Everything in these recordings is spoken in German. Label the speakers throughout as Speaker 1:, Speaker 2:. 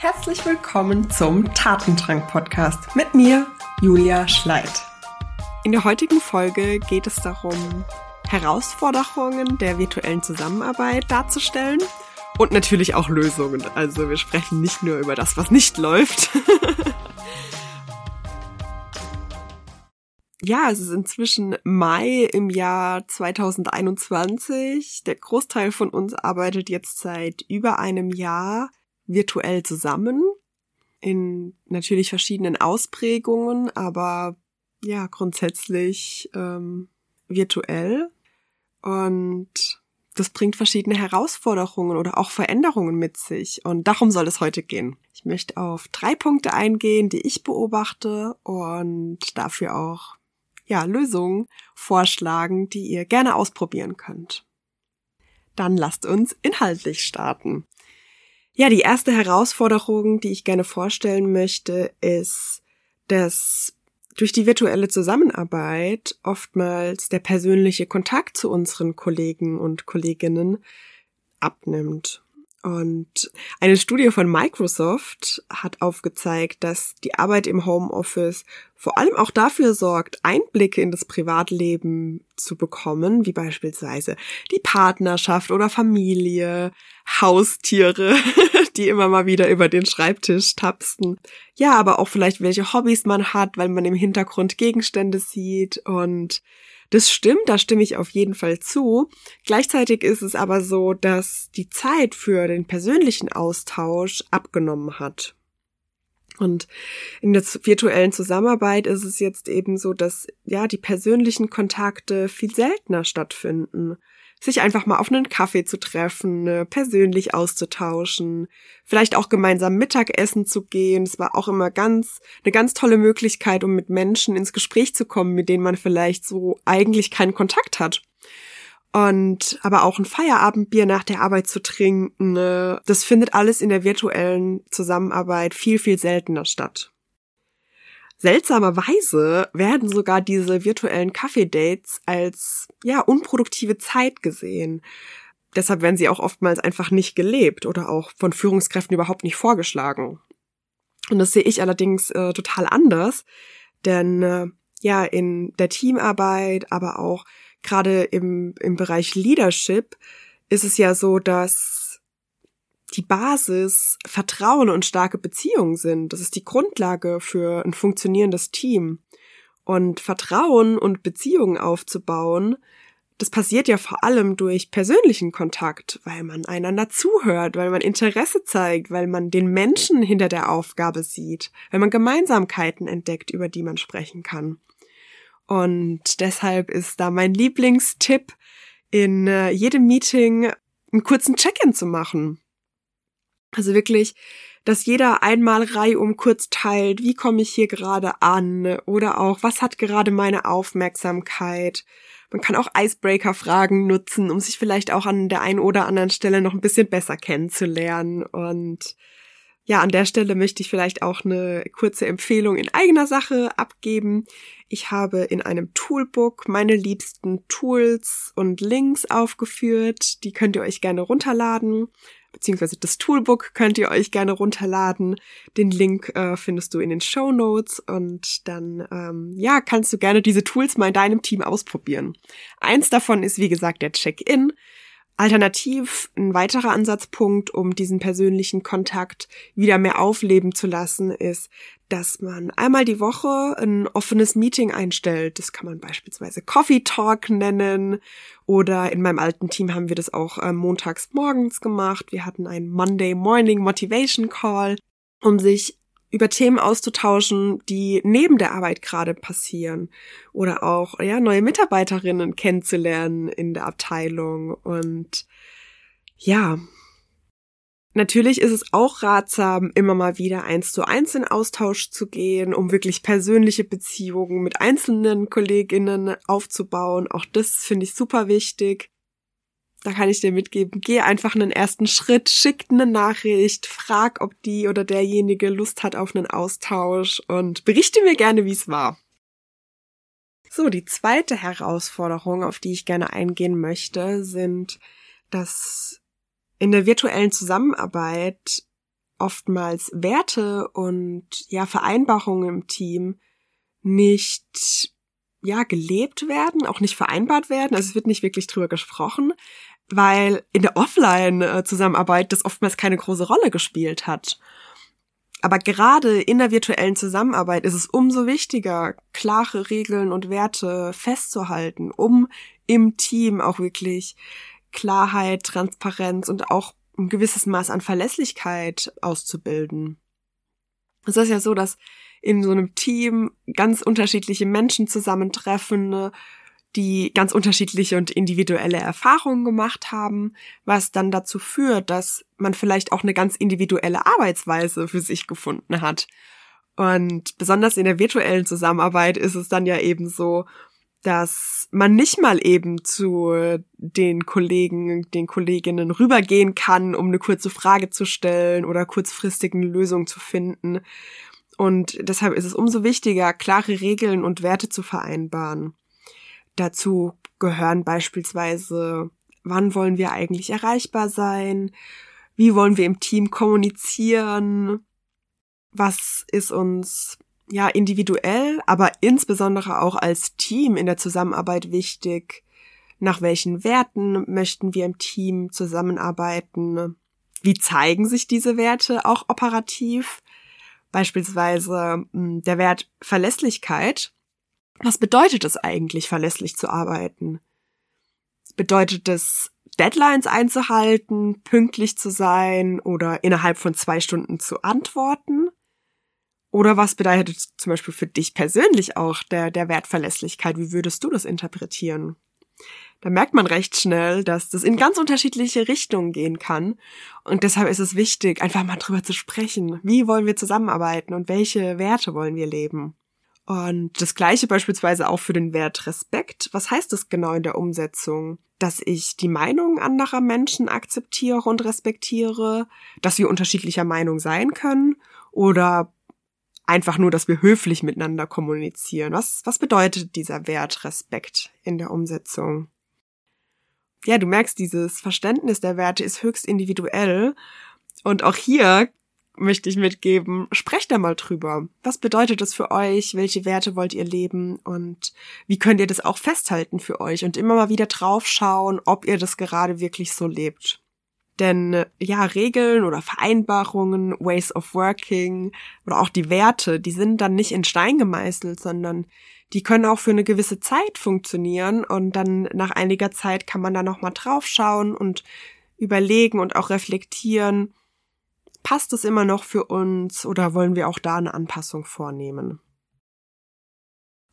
Speaker 1: Herzlich willkommen zum Tatendrang-Podcast mit mir, Julia Schleit. In der heutigen Folge geht es darum, Herausforderungen der virtuellen Zusammenarbeit darzustellen und natürlich auch Lösungen. Also wir sprechen nicht nur über das, was nicht läuft. ja, es ist inzwischen Mai im Jahr 2021. Der Großteil von uns arbeitet jetzt seit über einem Jahr virtuell zusammen in natürlich verschiedenen Ausprägungen, aber ja, grundsätzlich ähm, virtuell. Und das bringt verschiedene Herausforderungen oder auch Veränderungen mit sich. Und darum soll es heute gehen. Ich möchte auf drei Punkte eingehen, die ich beobachte und dafür auch ja, Lösungen vorschlagen, die ihr gerne ausprobieren könnt. Dann lasst uns inhaltlich starten. Ja, die erste Herausforderung, die ich gerne vorstellen möchte, ist, dass durch die virtuelle Zusammenarbeit oftmals der persönliche Kontakt zu unseren Kollegen und Kolleginnen abnimmt. Und eine Studie von Microsoft hat aufgezeigt, dass die Arbeit im Homeoffice vor allem auch dafür sorgt, Einblicke in das Privatleben zu bekommen, wie beispielsweise die Partnerschaft oder Familie, Haustiere, die immer mal wieder über den Schreibtisch tapsten. Ja, aber auch vielleicht welche Hobbys man hat, weil man im Hintergrund Gegenstände sieht und das stimmt, da stimme ich auf jeden Fall zu. Gleichzeitig ist es aber so, dass die Zeit für den persönlichen Austausch abgenommen hat. Und in der virtuellen Zusammenarbeit ist es jetzt eben so, dass ja die persönlichen Kontakte viel seltener stattfinden sich einfach mal auf einen Kaffee zu treffen, ne, persönlich auszutauschen, vielleicht auch gemeinsam Mittagessen zu gehen. Es war auch immer ganz, eine ganz tolle Möglichkeit, um mit Menschen ins Gespräch zu kommen, mit denen man vielleicht so eigentlich keinen Kontakt hat. Und aber auch ein Feierabendbier nach der Arbeit zu trinken, ne, das findet alles in der virtuellen Zusammenarbeit viel, viel seltener statt. Seltsamerweise werden sogar diese virtuellen Kaffee-Dates als ja unproduktive Zeit gesehen. Deshalb werden sie auch oftmals einfach nicht gelebt oder auch von Führungskräften überhaupt nicht vorgeschlagen. Und das sehe ich allerdings äh, total anders, denn äh, ja in der Teamarbeit, aber auch gerade im im Bereich Leadership ist es ja so, dass die Basis Vertrauen und starke Beziehungen sind. Das ist die Grundlage für ein funktionierendes Team. Und Vertrauen und Beziehungen aufzubauen, das passiert ja vor allem durch persönlichen Kontakt, weil man einander zuhört, weil man Interesse zeigt, weil man den Menschen hinter der Aufgabe sieht, weil man Gemeinsamkeiten entdeckt, über die man sprechen kann. Und deshalb ist da mein Lieblingstipp, in äh, jedem Meeting einen kurzen Check-in zu machen. Also wirklich, dass jeder einmal reihum kurz teilt, wie komme ich hier gerade an oder auch, was hat gerade meine Aufmerksamkeit. Man kann auch Icebreaker-Fragen nutzen, um sich vielleicht auch an der einen oder anderen Stelle noch ein bisschen besser kennenzulernen. Und ja, an der Stelle möchte ich vielleicht auch eine kurze Empfehlung in eigener Sache abgeben. Ich habe in einem Toolbook meine liebsten Tools und Links aufgeführt. Die könnt ihr euch gerne runterladen beziehungsweise das Toolbook könnt ihr euch gerne runterladen. Den Link äh, findest du in den Show Notes und dann ähm, ja kannst du gerne diese Tools mal in deinem Team ausprobieren. Eins davon ist wie gesagt der Check-in. Alternativ ein weiterer Ansatzpunkt, um diesen persönlichen Kontakt wieder mehr aufleben zu lassen, ist, dass man einmal die Woche ein offenes Meeting einstellt. Das kann man beispielsweise Coffee Talk nennen oder in meinem alten Team haben wir das auch äh, montags morgens gemacht. Wir hatten einen Monday Morning Motivation Call, um sich über Themen auszutauschen, die neben der Arbeit gerade passieren. Oder auch ja neue Mitarbeiterinnen kennenzulernen in der Abteilung. Und ja, Natürlich ist es auch ratsam, immer mal wieder eins zu eins in Austausch zu gehen, um wirklich persönliche Beziehungen mit einzelnen Kolleginnen aufzubauen. Auch das finde ich super wichtig da kann ich dir mitgeben, geh einfach einen ersten Schritt, schick eine Nachricht, frag, ob die oder derjenige Lust hat auf einen Austausch und berichte mir gerne, wie es war. So, die zweite Herausforderung, auf die ich gerne eingehen möchte, sind, dass in der virtuellen Zusammenarbeit oftmals Werte und ja Vereinbarungen im Team nicht ja gelebt werden, auch nicht vereinbart werden. Also es wird nicht wirklich drüber gesprochen, weil in der Offline-Zusammenarbeit das oftmals keine große Rolle gespielt hat. Aber gerade in der virtuellen Zusammenarbeit ist es umso wichtiger, klare Regeln und Werte festzuhalten, um im Team auch wirklich Klarheit, Transparenz und auch ein gewisses Maß an Verlässlichkeit auszubilden. Es ist ja so, dass in so einem Team ganz unterschiedliche Menschen zusammentreffen, ne, die ganz unterschiedliche und individuelle Erfahrungen gemacht haben, was dann dazu führt, dass man vielleicht auch eine ganz individuelle Arbeitsweise für sich gefunden hat. Und besonders in der virtuellen Zusammenarbeit ist es dann ja eben so, dass man nicht mal eben zu den Kollegen, den Kolleginnen rübergehen kann, um eine kurze Frage zu stellen oder kurzfristig eine Lösung zu finden. Und deshalb ist es umso wichtiger, klare Regeln und Werte zu vereinbaren. Dazu gehören beispielsweise, wann wollen wir eigentlich erreichbar sein? Wie wollen wir im Team kommunizieren? Was ist uns ja individuell, aber insbesondere auch als Team in der Zusammenarbeit wichtig? Nach welchen Werten möchten wir im Team zusammenarbeiten? Wie zeigen sich diese Werte auch operativ? Beispielsweise hm, der Wert Verlässlichkeit was bedeutet es eigentlich, verlässlich zu arbeiten? Bedeutet es, Deadlines einzuhalten, pünktlich zu sein oder innerhalb von zwei Stunden zu antworten? Oder was bedeutet zum Beispiel für dich persönlich auch der, der Wert Verlässlichkeit? Wie würdest du das interpretieren? Da merkt man recht schnell, dass das in ganz unterschiedliche Richtungen gehen kann. Und deshalb ist es wichtig, einfach mal drüber zu sprechen. Wie wollen wir zusammenarbeiten und welche Werte wollen wir leben? Und das gleiche beispielsweise auch für den Wert Respekt. Was heißt das genau in der Umsetzung? Dass ich die Meinung anderer Menschen akzeptiere und respektiere, dass wir unterschiedlicher Meinung sein können oder einfach nur, dass wir höflich miteinander kommunizieren. Was, was bedeutet dieser Wert Respekt in der Umsetzung? Ja, du merkst, dieses Verständnis der Werte ist höchst individuell. Und auch hier möchte ich mitgeben, sprecht da mal drüber. Was bedeutet das für euch? Welche Werte wollt ihr leben? Und wie könnt ihr das auch festhalten für euch? Und immer mal wieder draufschauen, ob ihr das gerade wirklich so lebt. Denn ja, Regeln oder Vereinbarungen, Ways of Working oder auch die Werte, die sind dann nicht in Stein gemeißelt, sondern die können auch für eine gewisse Zeit funktionieren und dann nach einiger Zeit kann man da nochmal draufschauen und überlegen und auch reflektieren, Passt es immer noch für uns oder wollen wir auch da eine Anpassung vornehmen?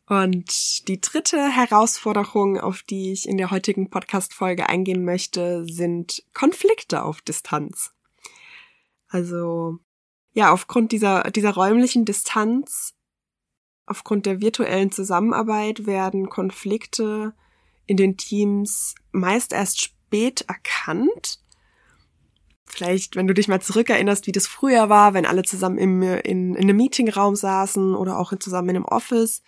Speaker 1: Und die dritte Herausforderung, auf die ich in der heutigen Podcast-Folge eingehen möchte, sind Konflikte auf Distanz. Also, ja, aufgrund dieser, dieser räumlichen Distanz, aufgrund der virtuellen Zusammenarbeit werden Konflikte in den Teams meist erst spät erkannt Vielleicht, wenn du dich mal zurückerinnerst, wie das früher war, wenn alle zusammen im, in, in einem Meetingraum saßen oder auch zusammen in einem Office,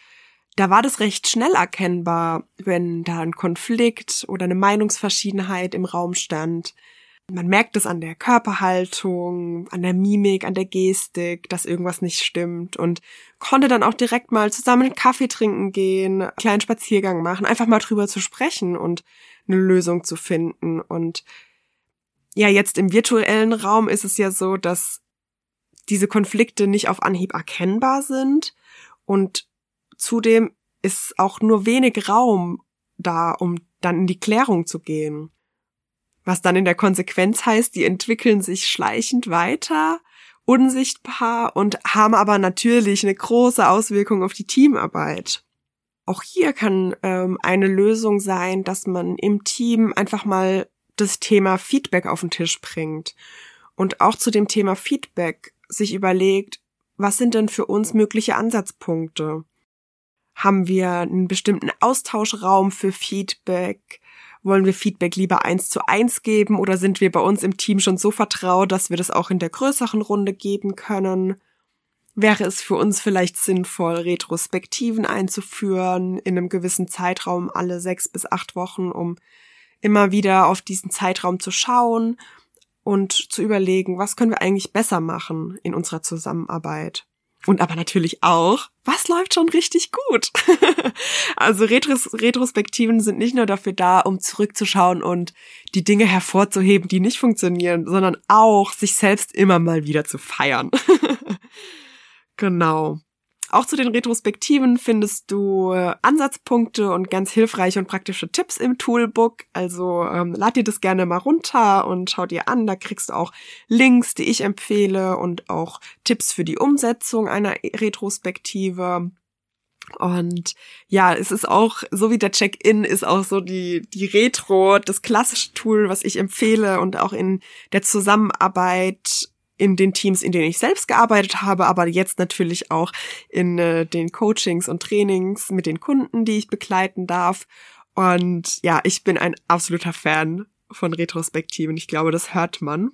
Speaker 1: da war das recht schnell erkennbar, wenn da ein Konflikt oder eine Meinungsverschiedenheit im Raum stand. Man merkt es an der Körperhaltung, an der Mimik, an der Gestik, dass irgendwas nicht stimmt und konnte dann auch direkt mal zusammen Kaffee trinken gehen, einen kleinen Spaziergang machen, einfach mal drüber zu sprechen und eine Lösung zu finden und ja, jetzt im virtuellen Raum ist es ja so, dass diese Konflikte nicht auf Anhieb erkennbar sind und zudem ist auch nur wenig Raum da, um dann in die Klärung zu gehen. Was dann in der Konsequenz heißt, die entwickeln sich schleichend weiter, unsichtbar und haben aber natürlich eine große Auswirkung auf die Teamarbeit. Auch hier kann ähm, eine Lösung sein, dass man im Team einfach mal das Thema Feedback auf den Tisch bringt und auch zu dem Thema Feedback sich überlegt, was sind denn für uns mögliche Ansatzpunkte? Haben wir einen bestimmten Austauschraum für Feedback? Wollen wir Feedback lieber eins zu eins geben oder sind wir bei uns im Team schon so vertraut, dass wir das auch in der größeren Runde geben können? Wäre es für uns vielleicht sinnvoll, Retrospektiven einzuführen in einem gewissen Zeitraum alle sechs bis acht Wochen, um immer wieder auf diesen Zeitraum zu schauen, und zu überlegen, was können wir eigentlich besser machen in unserer Zusammenarbeit. Und aber natürlich auch, was läuft schon richtig gut? also Retros Retrospektiven sind nicht nur dafür da, um zurückzuschauen und die Dinge hervorzuheben, die nicht funktionieren, sondern auch sich selbst immer mal wieder zu feiern. genau. Auch zu den Retrospektiven findest du äh, Ansatzpunkte und ganz hilfreiche und praktische Tipps im Toolbook. Also ähm, lad dir das gerne mal runter und schau dir an. Da kriegst du auch Links, die ich empfehle und auch Tipps für die Umsetzung einer Retrospektive. Und ja, es ist auch, so wie der Check-in ist auch so die, die Retro, das klassische Tool, was ich empfehle und auch in der Zusammenarbeit in den Teams, in denen ich selbst gearbeitet habe, aber jetzt natürlich auch in äh, den Coachings und Trainings mit den Kunden, die ich begleiten darf. Und ja, ich bin ein absoluter Fan von Retrospektiven. Ich glaube, das hört man.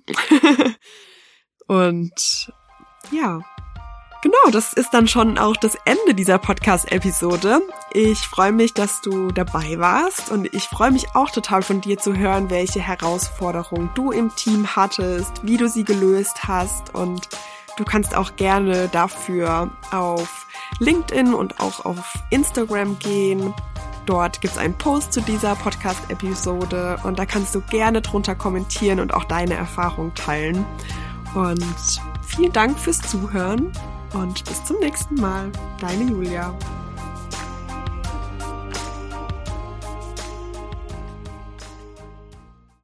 Speaker 1: und ja, Genau, das ist dann schon auch das Ende dieser Podcast-Episode. Ich freue mich, dass du dabei warst und ich freue mich auch total von dir zu hören, welche Herausforderungen du im Team hattest, wie du sie gelöst hast und du kannst auch gerne dafür auf LinkedIn und auch auf Instagram gehen. Dort gibt's einen Post zu dieser Podcast-Episode und da kannst du gerne drunter kommentieren und auch deine Erfahrungen teilen. Und vielen Dank fürs Zuhören und bis zum nächsten Mal. Deine Julia.